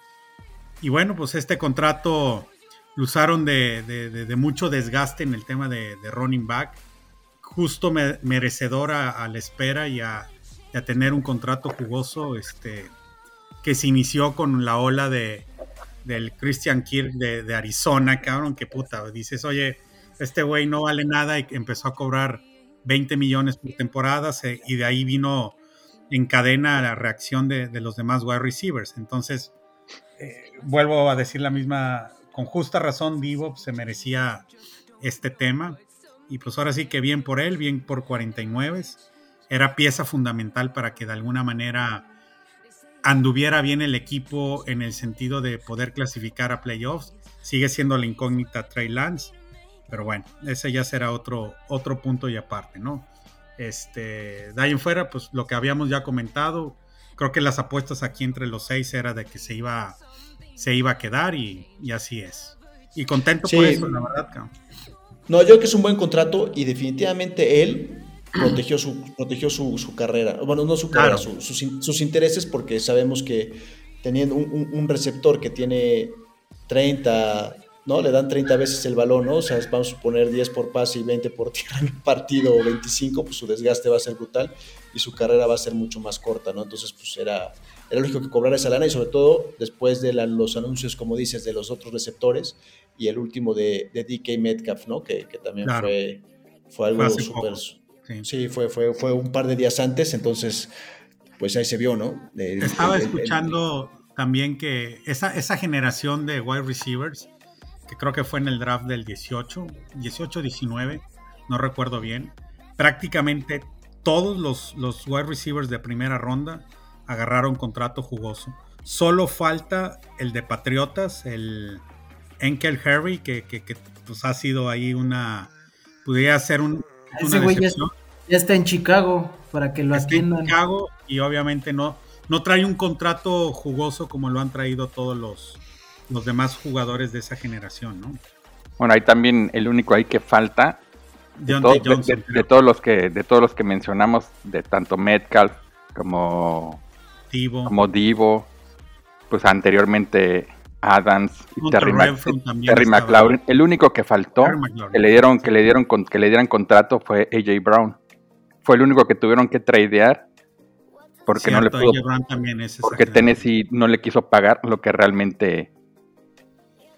Y bueno, pues este contrato lo usaron de, mucho desgaste en el tema de, running back, justo merecedor a la espera y a, a tener un contrato jugoso este, que se inició con la ola de, del Christian Kirk de, Arizona, cabrón, que puta, dices, oye, este güey no vale nada y empezó a cobrar 20 millones por temporada y de ahí vino en cadena la reacción de, los demás wide receivers. Entonces, eh, vuelvo a decir la misma, con justa razón, Divo se merecía este tema. Y pues ahora sí que bien por él, bien por 49 era pieza fundamental para que de alguna manera anduviera bien el equipo en el sentido de poder clasificar a playoffs. Sigue siendo la incógnita Trey Lance, pero bueno, ese ya será otro, otro punto y aparte, ¿no? Este, de ahí en fuera, pues lo que habíamos ya comentado, creo que las apuestas aquí entre los seis era de que se iba, se iba a quedar y, así es. Y contento por eso, la verdad. No, yo creo que es un buen contrato y definitivamente él protegió su, protegió su, carrera, bueno, no su carrera, sus, intereses, porque sabemos que teniendo un, receptor que tiene 30, ¿no? Le dan 30 veces el balón, ¿no? O sea, vamos a poner 10 por pase y 20 por tierra en un partido o 25, pues su desgaste va a ser brutal y su carrera va a ser mucho más corta, ¿no? Entonces, pues era, era lógico que cobrara esa lana y sobre todo después de los anuncios, como dices, de los otros receptores y el último de, de DK Metcalf, ¿no? Que, también fue, fue algo súper Sí, fue, fue, fue un par de días antes, entonces, pues ahí se vio, ¿no? Estaba escuchando también que esa, esa generación de wide receivers, que creo que fue en el draft del 18, 18, 19, no recuerdo bien, prácticamente todos los, los wide receivers de primera ronda agarraron contrato jugoso. Solo falta el de Patriotas, el Enkel Harry, que, que, que pues ha sido ahí una, podría ser un, ese güey ya, está en Chicago para que lo está En Chicago y obviamente no, no trae un contrato jugoso como lo han traído todos los, los demás jugadores de esa generación, ¿no? Bueno, ahí también el único ahí que falta de, todos los que de todos los que mencionamos, de tanto Metcalf como Divo, como Divo pues anteriormente Adams y Terry, McLaurin. El único que faltó que le dieron que le dieron que le dieran contrato fue AJ Brown. Fue el único que tuvieron que tradear porque no le pudo porque Tennessee no le quiso pagar lo que realmente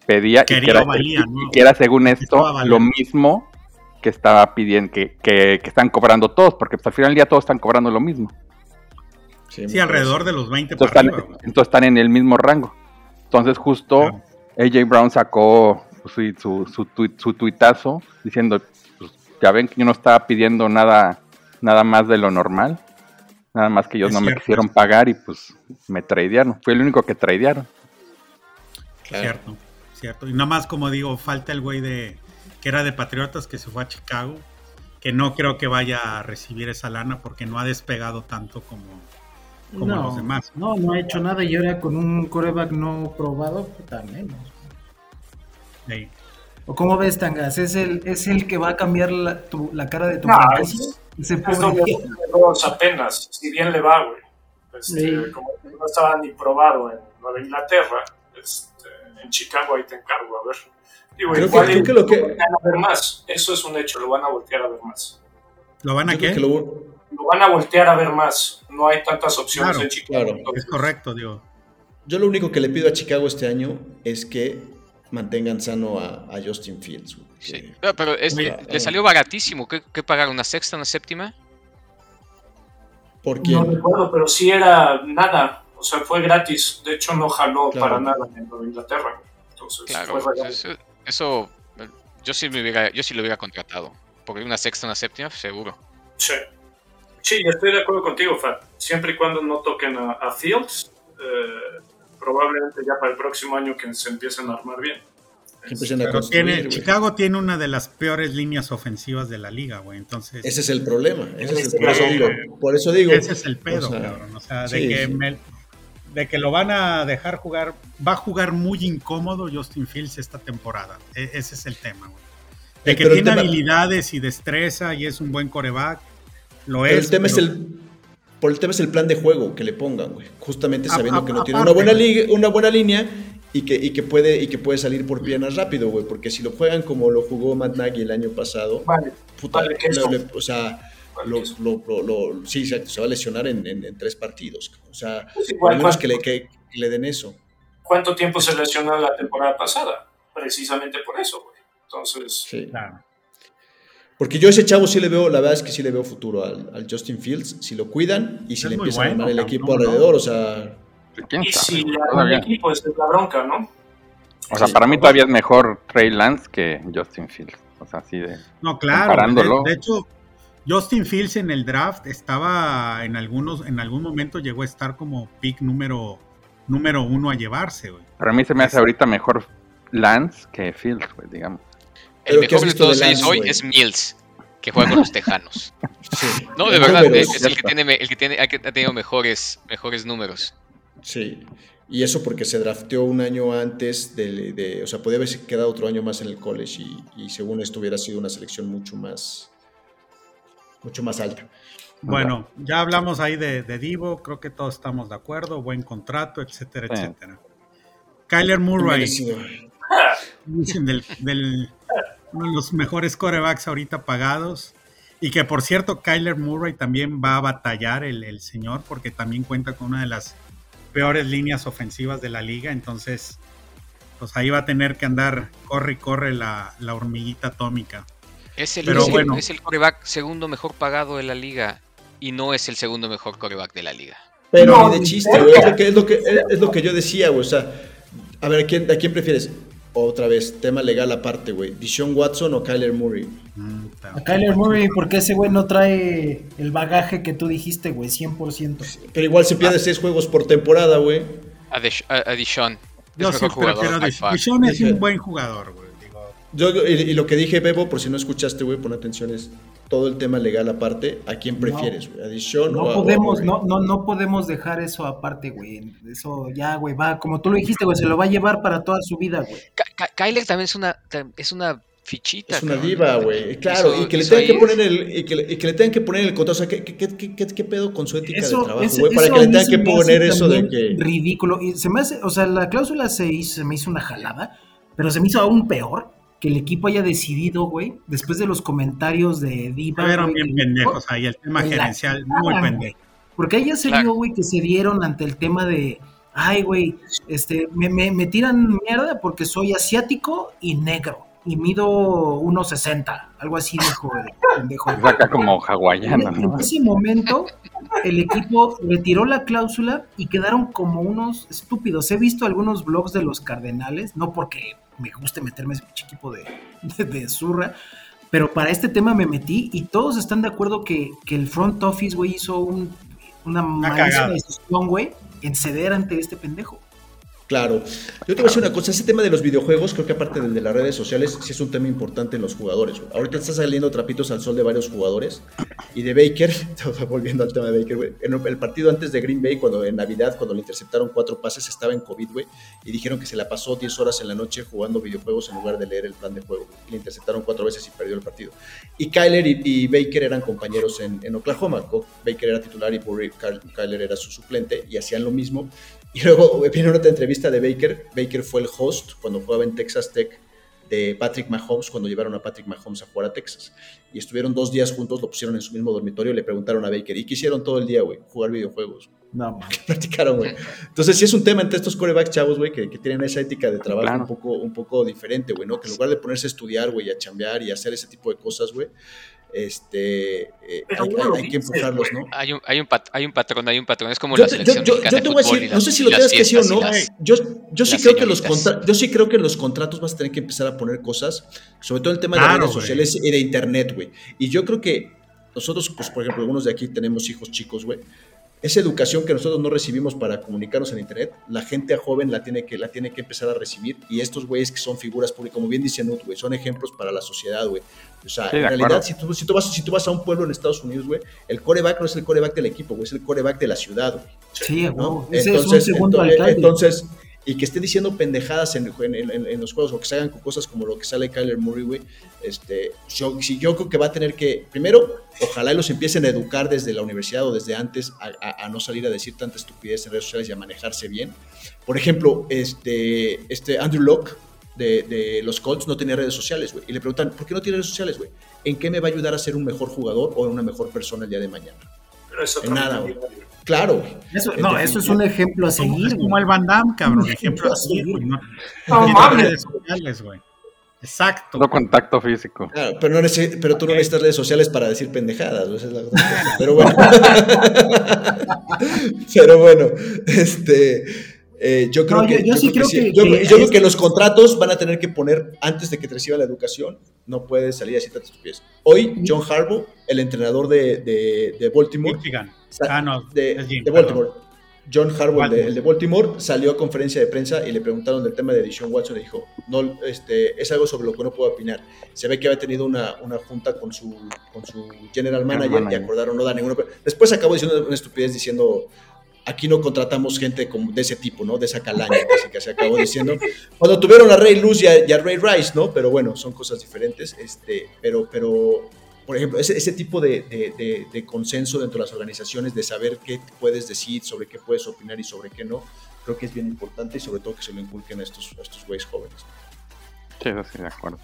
pedía y, que era, según esto lo mismo que estaba pidiendo que, que, están cobrando todos porque pues, al final del día todos están cobrando lo mismo. Sí, alrededor de los 20 entonces, entonces están en el mismo rango. Entonces justo AJ Brown sacó su, su, su, tuitazo diciendo, pues, ya ven que yo no estaba pidiendo nada, nada más de lo normal, nada más que ellos no me quisieron pagar y pues me tradearon. Fue el único que tradearon. Cierto, cierto. Y nada más como digo, falta el güey de que era de Patriotas que se fue a Chicago, que no creo que vaya a recibir esa lana porque no ha despegado tanto como, como no, los demás. No, no ha hecho nada y ahora con un coreback no probado, puta menos. ¿O cómo ves, Tangas? ¿Es el, ¿Es el que va a cambiar la, tu, la cara de tu no, es, es, apenas, si bien le va, güey. Este, como no estaba ni probado en Nueva Inglaterra. Este, en Chicago ahí te encargo, a ver. Digo, Creo igual que- creo que lo que- van a ver más. Eso es un hecho, lo van a voltear a ver más. ¿Lo van a Yo qué? que lo- Lo van a voltear a ver más. No hay tantas opciones Claro, en Chicago. claro. entonces- Es correcto, digo. Yo lo único que le pido a Chicago este año es que mantengan sano a, a Justin Fields. güey. Sí. Pero, es le salió baratísimo. ¿Qué, qué pagar? ¿Una sexta, una séptima? ¿Por No recuerdo, pero sí era nada. O sea, fue gratis. De hecho, no jaló Claro. para nada en Nueva Inglaterra. Entonces, Claro, fue regal. eso, eso, eh, yo sí me hubiera, yo sí lo hubiera contratado. Porque una sexta, una séptima, seguro. Sí. Sí, estoy de acuerdo contigo, Fat. Siempre y cuando no toquen a, a Fields, eh, probablemente ya para el próximo año que se empiecen a armar bien. A tiene. Chicago tiene una de las peores líneas ofensivas de la liga, güey. Entonces, Ese es el problema. Ese es el, Ese por, eso es- digo, por eso digo. ese es el pedo, o sea, cabrón. O sea, de sí, que sí. me- de que lo van a dejar jugar, va a jugar muy incómodo Justin Fields esta temporada. E- ese es el tema, güey. De que pero tiene tema- habilidades y destreza y es un buen coreback, lo Pero es. el tema es el. Por el tema es el plan de juego que le pongan, güey. Justamente sabiendo a- que no tiene aparte, una buena liga, una buena línea y que, y que puede y que puede salir por piernas rápido, güey. Porque si lo juegan como lo jugó Matt Nagy el año pasado, Vale, puta, vale, eso. le- o sea, vale, lo, que eso. lo- lo- lo- sí, se va a lesionar en, en- en tres partidos. O sea, Pues igual, menos ¿cuánto, que le, que- que le den eso. cuánto tiempo se lesionó la temporada pasada? Precisamente por eso, güey. Entonces, Sí. Claro. Porque yo a ese chavo sí le veo, la verdad es que sí le veo futuro al, al Justin Fields, si lo cuidan y si Es le empiezan a armar el equipo ¿no? alrededor, o sea, ¿Quién y sabe? si el equipo, esa es la bronca, ¿no? O sea, Sí. para mí todavía es mejor Trey Lance que Justin Fields. O sea, así de. No, claro. De, de hecho, Justin Fields en el draft estaba en algunos, en algún momento llegó a estar como pick número, número uno a llevarse, güey. Para mí se me hace ahorita mejor Lance que Fields, güey, digamos. El ¿qué has mejor de todos de ellos hoy es Mills, que juega con los Tejanos. sí. No, de verdad, números, es el que tiene, el que tiene, ha tenido mejores, mejores números. Sí, y eso porque se drafteó un año antes de, de- o sea, podía haberse quedado otro año más en el college y, y según esto hubiera sido una selección mucho más, mucho más alta. Bueno, ya hablamos ahí de, de Divo, creo que todos estamos de acuerdo, buen contrato, etcétera, etcétera. Kyler Murray, Merecido. dicen del, del- uno de los mejores corebacks ahorita pagados. Y que por cierto, Kyler Murray también va a batallar el, el señor, porque también cuenta con una de las peores líneas ofensivas de la liga. Entonces, pues ahí va a tener que andar, corre y corre la, la hormiguita atómica. Es el, Pero es el- bueno. es el coreback segundo mejor pagado de la liga y no es el segundo mejor coreback de la liga. Pero No, ni de chiste, güey, es lo que, es lo que, es lo que yo decía, güey, o sea, a ver, ¿a quién, ¿a quién prefieres? Otra vez, tema legal aparte, güey, ¿Dishon Watson o Kyler Murray? Mm, A Kyler Murray, porque ese güey no trae el bagaje que tú dijiste, güey, 100%. Pero igual se Ah. pierde seis juegos por temporada, güey. A. Yo es sí mejor jugador. Dishon es un buen jugador, güey. Yo, y, y lo que dije, Bebo, por si no escuchaste, güey, pon atención, es todo el tema legal aparte, ¿a quién prefieres, güey? ¿A Dishon o No a- podemos, o a no, no, no podemos dejar eso aparte, güey. Eso ya, güey, va, como tú lo dijiste, güey, se lo va a llevar para toda su vida, güey. Ky- Ky- Kyler también es una, es una fichita. Es una cabrón. diva, güey. Claro, y que le tengan que poner el, y que, le- y que le tengan que poner el contrato. O sea, ¿qué, qué, qué, qué- qué pedo con su ética Eso, de trabajo, güey? Para que le tengan se que poner eso de que. Ridículo. Y se me hace, o sea, la cláusula se, hizo, se me hizo una jalada, pero se me hizo aún peor que el equipo haya decidido, güey, después de los comentarios de Diva. Fueron bien pendejos ahí, el tema La gerencial, muy pendejo. Porque ahí ya se Claro. vio, güey, que se dieron ante el tema de, ay, güey, este, me, me, me tiran mierda porque soy asiático y negro. Y mido 1.60, algo así dijo el pendejo. Saca como hawaiano, En ¿no? ese momento, el equipo retiró la cláusula y quedaron como unos estúpidos. He visto algunos blogs de los Cardenales, no porque me guste meterme ese equipo de, de, de zurra, pero para este tema me metí y todos están de acuerdo que, que el front office, güey, hizo un- una malísima decisión, güey, en ceder ante este pendejo. Claro. Yo te voy a decir una cosa, ese tema de los videojuegos, creo que aparte del de las redes sociales, sí es un tema importante en los jugadores. Ahorita está saliendo trapitos al sol de varios jugadores. Y de Baker, volviendo al tema de Baker, güey, en el partido antes de Green Bay, cuando en Navidad, cuando le interceptaron cuatro pases, estaba en COVID, güey, y dijeron que se la pasó 10 horas en la noche jugando videojuegos en lugar de leer el plan de juego. Le interceptaron cuatro veces y perdió el partido. Y Kyler y, Baker eran compañeros en, en Oklahoma. Baker era titular y Kyler era su suplente, y hacían lo mismo. Y luego viene otra entrevista de Baker. Baker fue el host cuando jugaba en Texas Tech de Patrick Mahomes, cuando llevaron a Patrick Mahomes a jugar a Texas. Y estuvieron dos días juntos, lo pusieron en su mismo dormitorio y le preguntaron a Baker, ¿y qué hicieron todo el día, güey? Jugar videojuegos. No, ¿Qué practicaron, güey? Entonces, sí es un tema entre estos corebacks chavos, güey, que, tienen esa ética de trabajo un, poco, un poco diferente, güey, ¿no? Que en lugar de ponerse a estudiar, güey, a chambear y hacer ese tipo de cosas, güey, este, eh, hay, que empujarlos, ¿no? Hay un, hay, un hay un patrón, hay un patrón, es como la selección yo, yo, te voy a decir, no sé si lo tengas que decir o no, yo, yo sí creo que los yo sí creo que los contratos vas a tener que empezar a poner cosas, sobre todo el tema de redes sociales y de internet, güey. Y yo creo que nosotros, pues, por ejemplo, algunos de aquí tenemos hijos chicos, güey esa educación que nosotros no recibimos para comunicarnos en internet, la gente joven la tiene que, la tiene que empezar a recibir y estos güeyes que son figuras públicas, como bien dice Nut, güey, son ejemplos para la sociedad, güey. O sea, en realidad, si tú, si, tú vas, si tú vas a un pueblo en Estados Unidos, güey, el coreback no es el coreback del equipo, güey, es el coreback de la ciudad, güey. Sí, ¿no? Entonces, entonces, entonces y que esté diciendo pendejadas en, los juegos o que se hagan cosas como lo que sale Kyler Murray, güey, este, yo, si yo creo que va a tener que, primero, ojalá los empiecen a educar desde la universidad o desde antes a, no salir a decir tanta estupidez en redes sociales y a manejarse bien. Por ejemplo, este, este Andrew Locke de, los Colts no tenía redes sociales, güey, y le preguntan, ¿por qué no tiene redes sociales, güey? ¿En qué me va a ayudar a ser un mejor jugador o una mejor persona el día de mañana? Eso en nada, güey. Claro. Eso, no, eso es un ejemplo a seguir. Es como el Van Damme, cabrón. ejemplo a seguir, güey. No, redes sociales, güey. Exacto. No contacto físico. Claro, pero, no pero tú no necesitas redes sociales para decir pendejadas. Esa es la pero bueno. pero bueno, este. Eh, yo creo que, yo, sí creo que, yo, creo que los contratos van a tener que poner antes de que te reciba la educación. No puedes salir así tantos pies. Hoy, John Harbaugh, el entrenador de, de, de Baltimore, Ah, no, de, de Baltimore. John Harbaugh, el de Baltimore, salió a conferencia de prensa y le preguntaron del tema de Edition Watson y dijo, no, este, es algo sobre lo que no puedo opinar. Se ve que había tenido una, una junta con su, con su general manager, y acordaron no dar ninguna... Después acabó diciendo una estupidez diciendo, aquí no contratamos gente de ese tipo, ¿no? De esa calaña, que se acabó diciendo. Cuando tuvieron a Ray Luz y a, Ray Rice, ¿no? Pero bueno, son cosas diferentes. Este, pero, pero por ejemplo, ese, ese tipo de, de, consenso dentro de las organizaciones, de saber qué puedes decir, sobre qué puedes opinar y sobre qué no, creo que es bien importante y sobre todo que se lo inculquen a estos, a estos güeyes jóvenes. Sí, sí, de acuerdo.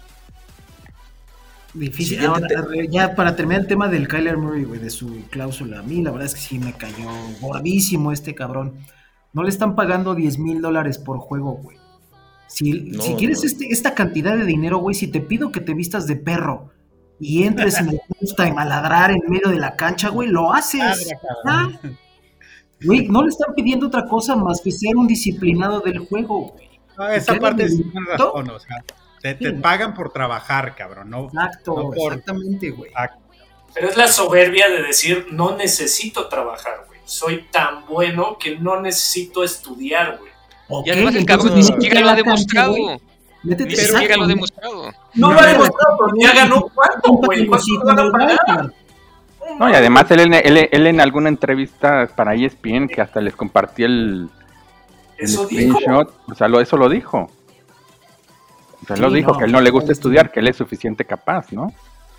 Difícil. Ahora, ya para terminar el tema del Kyler Murray, güey, de su cláusula, a mí la verdad es que sí me cayó gordísimo este cabrón. No le están pagando 10 mil dólares por juego, güey. Si, si quieres este, esta cantidad de dinero, güey, si te pido que te vistas de perro y entres en el time a ladrar en medio de la cancha, güey, lo haces. Ah, güey, no le están pidiendo otra cosa más que ser un disciplinado del juego, güey. esa parte es razón, o sea, te, pagan por trabajar, cabrón, ¿no? Exacto, exactamente, güey. Pero es la soberbia de decir, no necesito trabajar, güey. Soy tan bueno que no necesito estudiar, güey. y además el cabrón ni siquiera lo ha demostrado. Ni siquiera lo ha demostrado. No lo ha demostrado, pero ya ganó cuánto, güey. ¿Cuánto van a pagar? No, y además él, él, él, en alguna entrevista para ESPN que hasta les compartí el, el screenshot, o sea, lo, eso lo dijo. O sea, él lo dijo, que a él no le gusta estudiar, que él es suficiente capaz, ¿no?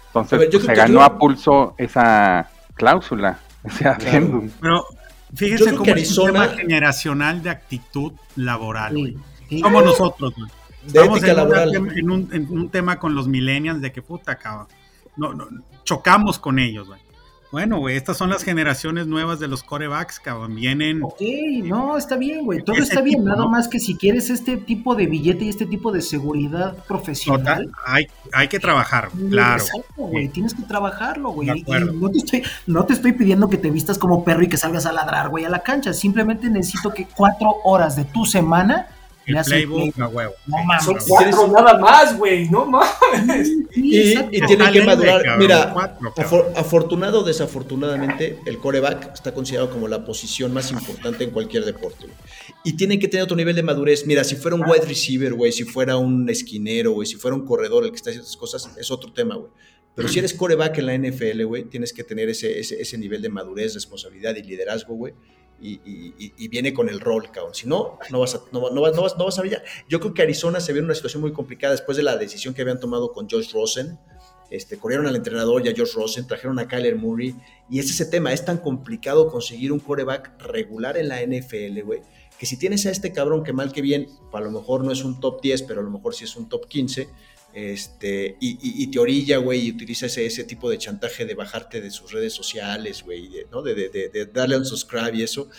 Entonces pues, se ganó a pulso esa cláusula. O sea, Pero fíjense cómo es un tema generacional de actitud laboral, güey. Como nosotros, güey. Estamos en, un, en, un, tema con los millennials de que puta, cabrón. No, no, chocamos con ellos, güey. Bueno, güey, estas son las generaciones nuevas de los corebacks, cabrón. Vienen. Ok, no, está bien, güey. Todo está bien. Nada más que si quieres este tipo de billete y este tipo de seguridad profesional. hay, hay que trabajar, claro. Exacto, güey. Tienes que trabajarlo, güey. No te, estoy, no te estoy pidiendo que te vistas como perro y que salgas a ladrar, güey, a la cancha. Simplemente necesito que cuatro horas de tu semana el playbook, a huevo. No mames. Son cuatro nada más, güey. No mames. Y, y tienen que madurar. Mira, afortunado o desafortunadamente, el coreback está considerado como la posición más importante en cualquier deporte. Y tienen que tener otro nivel de madurez. Mira, si fuera un wide receiver, güey, si fuera un esquinero, güey, si fuera un corredor el que está haciendo esas cosas, es otro tema, güey. Pero si eres coreback en la NFL, güey, tienes que tener ese, ese, ese nivel de madurez, responsabilidad y liderazgo, güey y, viene con el rol, cabrón. Si no, no vas, a, no, no, vas, no, vas, a ver. Yo creo que Arizona se ve en una situación muy complicada después de la decisión que habían tomado con Josh Rosen. Este, corrieron al entrenador y a Josh Rosen, trajeron a Kyler Murray. Y es ese tema, es tan complicado conseguir un coreback regular en la NFL, güey, que si tienes a este cabrón que mal que bien, a lo mejor no es un top 10, pero a lo mejor sí es un top 15, este, y, te orilla, güey, y utiliza ese, ese, tipo de chantaje de bajarte de sus redes sociales, güey, ¿no? De, de, de, darle un subscribe y eso.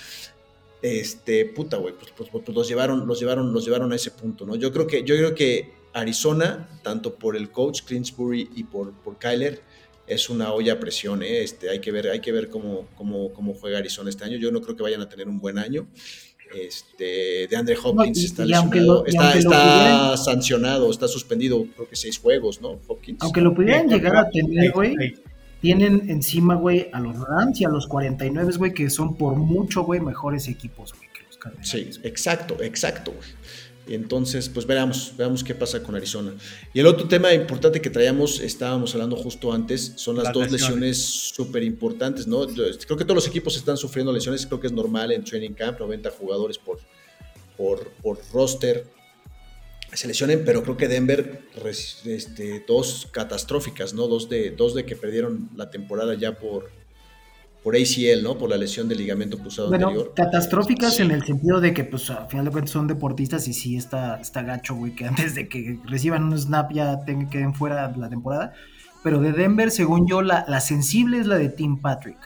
Este, puta, güey, pues, pues, pues, los llevaron, los llevaron, los llevaron a ese punto, ¿no? Yo creo que, yo creo que Arizona, tanto por el coach Clinsbury y por, por Kyler, es una olla a presión, ¿eh? Este, hay que ver, hay que ver cómo, cómo, cómo juega Arizona este año. Yo no creo que vayan a tener un buen año. Este, de Andre Hopkins está, está, sancionado, está suspendido, creo que seis juegos, ¿no? Hopkins. Aunque lo pudieran llegar a tener, güey, tienen encima, güey, a los Rams y a los 49, güey, que son por mucho, güey, mejores equipos, güey, que los Cardinals. Sí, exacto, exacto, güey. Entonces, pues veamos, veamos qué pasa con Arizona. Y el otro tema importante que traíamos, estábamos hablando justo antes, son las, dos lesiones súper importantes, ¿no? Creo que todos los equipos están sufriendo lesiones, creo que es normal en training camp, 90 jugadores por, por, por roster se lesionen, pero creo que Denver, este, dos catastróficas, ¿no? Dos de, dos de que perdieron la temporada ya por, por ACL, ¿no? Por la lesión del ligamento cruzado bueno, Catastróficas en el sentido de que, pues, al final de cuentas son deportistas y sí está, está gacho, güey, que antes de que reciban un snap ya tengan, queden fuera la temporada. Pero de Denver, según yo, la, la sensible es la de Tim Patrick.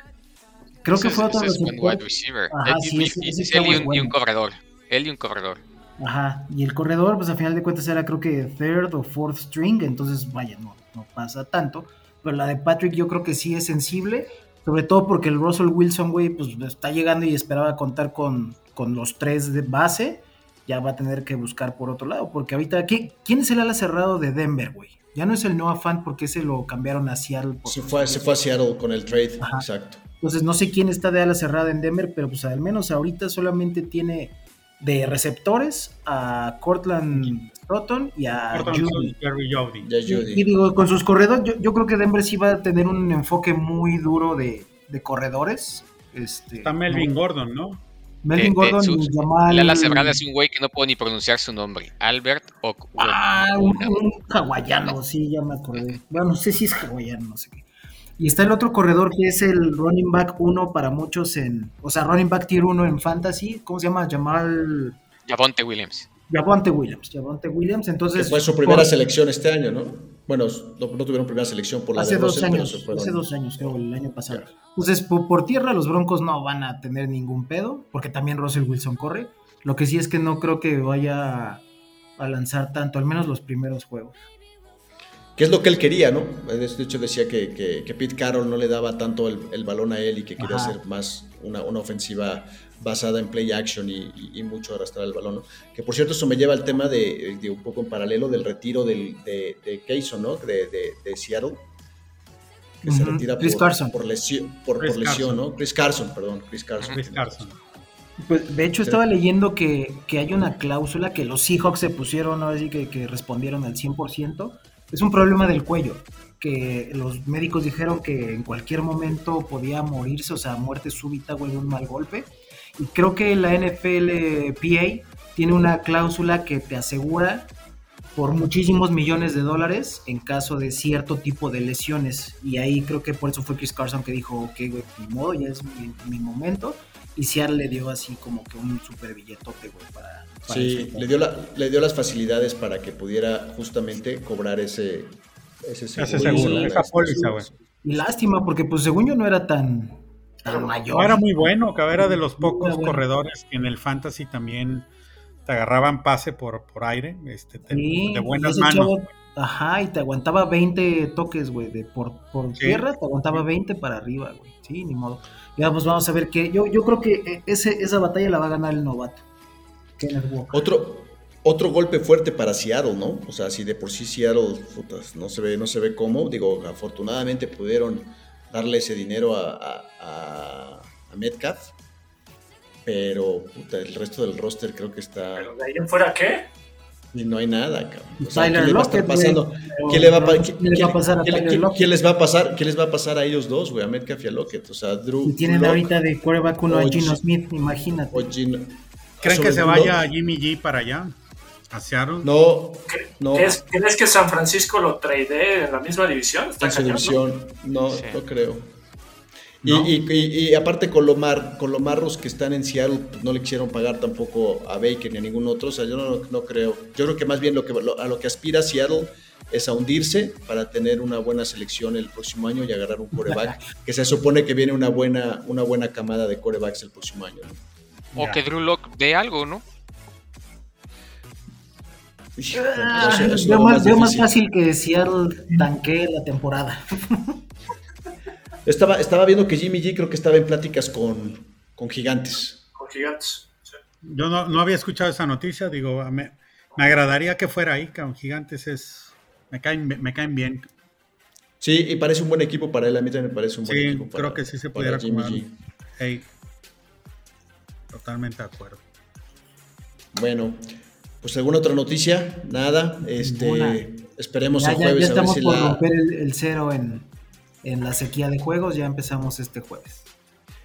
Creo que fue otro es un wide receiver. Ajá, él, sí, él y, un, y, un, corredor. Él y un corredor. Ajá, y el corredor, pues al final de cuentas era creo que third o fourth string, entonces vaya, no, no pasa tanto. Pero la de Patrick yo creo que sí es sensible sobre todo porque el Russell Wilson, güey, pues está llegando y esperaba contar con, con los tres de base. Ya va a tener que buscar por otro lado. Porque ahorita, ¿quién es el ala cerrado de Denver, güey? Ya no es el Noah Fan porque ese lo cambiaron a Seattle. Se fue, se fue a Seattle con el trade, exacto. Entonces no sé quién está de ala cerrada en Denver, pero pues al menos ahorita solamente tiene de receptores a Cortland Sutton y a Judy. Y, digo, con sus corredores, yo, creo que Denver sí va a tener un enfoque muy duro de, corredores. Este, Está Melvin Gordon, ¿no? Melvin eh, Gordon y Jamal. La sembrada es un güey que no puedo ni pronunciar su nombre. Albert o. Ah, un, un, hawaiano, sí, ya me acordé. Bueno, no sé si es hawaiano, no sé qué. Y está el otro corredor que es el running back 1 para muchos en, o sea, running back tier 1 en fantasy, ¿cómo se llama? Jamal... Javonte Williams. Javonte Williams, Javonte Williams, entonces... fue su primera selección este año, ¿no? Bueno, no, tuvieron primera selección por la hace dos años, hace dos años creo, el año pasado. Entonces, por, tierra los Broncos no van a tener ningún pedo, porque también Russell Wilson corre. Lo que sí es que no creo que vaya a lanzar tanto, al menos los primeros juegos que es lo que él quería, ¿no? De hecho decía que, que, Pete Carroll no le daba tanto el, balón a él y que quería hacer más una, una, ofensiva basada en play action y, mucho arrastrar el balón, ¿no? Que por cierto eso me lleva al tema de, un poco en paralelo del retiro del, de, de Kayson, ¿no? De, de, Seattle. Que se retira por, por, lesión, por, lesión ¿no? Chris Carson, perdón, Chris Carson. Chris Carson. Pues, de hecho, estaba leyendo que, que, hay una cláusula que los Seahawks se pusieron, ¿no? Así que, que respondieron al 100%, es un problema del cuello, que los médicos dijeron que en cualquier momento podía morirse, o sea, muerte súbita, de un mal golpe. Y creo que la NFLPA tiene una cláusula que te asegura por muchísimos millones de dólares en caso de cierto tipo de lesiones. Y ahí creo que por eso fue Chris Carson que dijo, ok, güey, mi modo, ya es mi, momento. Y Seattle le dio así como que un super billetote, güey, para, sí, le dio, le dio las facilidades para que pudiera justamente cobrar ese, ese seguro. Esa póliza, güey. Y lástima, porque pues según yo no era tan, tan mayor. No era muy bueno, que era de los pocos corredores que en el fantasy también te agarraban pase por, por aire, este, de buenas manos. ajá, y te aguantaba 20 toques, güey, de por, por tierra, te aguantaba 20 para arriba, güey. Sí, ni modo. Ya, pues vamos a ver qué. Yo, yo creo que ese, esa batalla la va a ganar el novato. Otro, otro golpe fuerte para Seattle, ¿no? O sea, si de por sí Seattle no, se ve, no se ve cómo, digo, afortunadamente pudieron darle ese dinero a, a, Metcalf, pero el resto del roster creo que está... ¿Pero de ahí en fuera qué? Y no hay nada, cabrón. O sea, ¿qué le va a estar pasando? ¿Qué le va a, pasar a ¿qué les va a pasar? ¿Qué les va a pasar a ellos dos, güey? A Metcalf y a Lockett. O sea, Drew. Y tienen ahorita de quarterback uno a Gino Smith, imagínate. ¿Creen que se vaya Jimmy G para allá? ¿A Seattle? No, no. ¿Crees, que San Francisco lo trade en la misma división? en su división, no, no creo. Y, aparte con, lo con los marros que están en Seattle, pues, no le quisieron pagar tampoco a Baker ni a ningún otro. O sea, yo no, creo. Yo creo que más bien lo que, a lo que aspira Seattle es a hundirse para tener una buena selección el próximo año y agarrar un coreback. que se supone que viene una buena, una buena camada de corebacks el próximo año. O que Drew Lock dé algo, ¿no? veo más, más, fácil que Seattle tanque la temporada. Estaba, estaba viendo que Jimmy G creo que estaba en pláticas con, con gigantes. Con gigantes. Yo no, no, había escuchado esa noticia, digo, me, me, agradaría que fuera ahí, con gigantes es, me caen, me caen bien. Sí, y parece un buen equipo para él, a mí también me parece un buen equipo. Sí, creo que sí se pudiera Jimmy Hey, totalmente de acuerdo. Bueno, pues alguna otra noticia, nada, este, esperemos el jueves. Ya estamos por romper el cero en, en la sequía de juegos. Ya empezamos este jueves.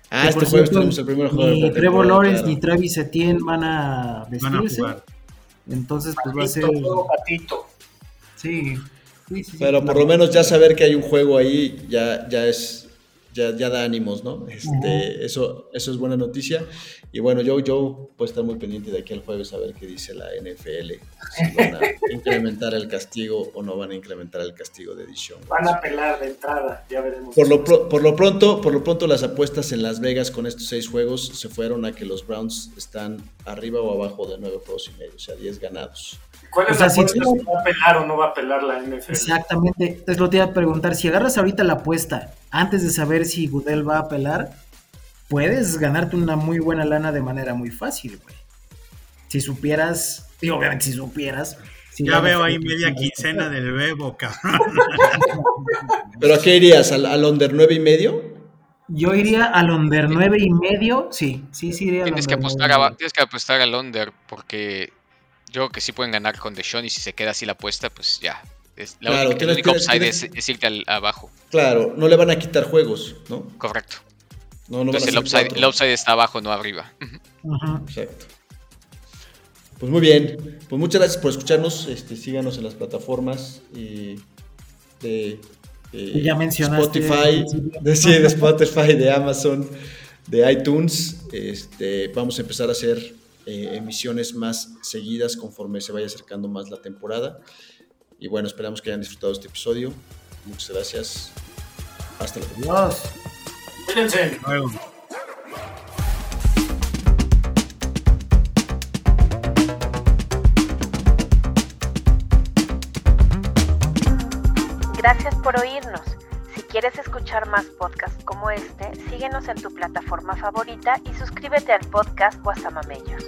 Ah, este jueves tenemos el primer juego. Ni Trevor Lawrence ni Travis Etienne van a vestirse. Entonces, pues va a ser. Sí. Sí, sí, Pero por lo menos ya saber que hay un juego ahí ya, ya es ya, ya da ánimos, ¿no? Este, eso, eso es buena noticia. Y bueno, yo, yo puedo estar muy pendiente de aquí al jueves a ver qué dice la NFL. Si van a incrementar el castigo o no van a incrementar el castigo de edición. Van a pelar de entrada, ya veremos. Por lo, por lo, pronto, por lo pronto las apuestas en Las Vegas con estos seis juegos se fueron a que los Browns están arriba o abajo de nueve juegos y medio, o sea, diez ganados. ¿Cuál es la si va a pelar o no va a pelar la NFL? Exactamente. Entonces lo te iba a preguntar, si agarras ahorita la apuesta antes de saber si Goodell va a pelar, puedes ganarte una muy buena lana de manera muy fácil, güey. Si supieras, y obviamente si supieras. ya veo ahí media quincena del bebo, cabrón. ¿Pero a qué irías? ¿Al, under nueve y medio? Yo iría al under nueve y medio, sí, sí, sí iría al tienes que apostar Tienes que apostar al under porque yo creo que sí pueden ganar con Deshaun y si se queda así la apuesta, pues ya. Es, la claro, única, el único upside es, irte al, abajo. Claro, no le van a quitar juegos, ¿no? Correcto. No, no Entonces el upside, el upside, está abajo, no arriba. Exacto. Pues muy bien. Pues muchas gracias por escucharnos. Este, síganos en las plataformas y de, ya mencionaste Spotify, de, sí, de Spotify, de Amazon, de iTunes. Este, vamos a empezar a hacer eh, emisiones más seguidas conforme se vaya acercando más la temporada. Y bueno, esperamos que hayan disfrutado este episodio. Muchas gracias. Hasta luego. Adiós. Cuídense. Gracias por oírnos. Si quieres escuchar más podcasts como este, síguenos en tu plataforma favorita y suscríbete al podcast Guasamamellos.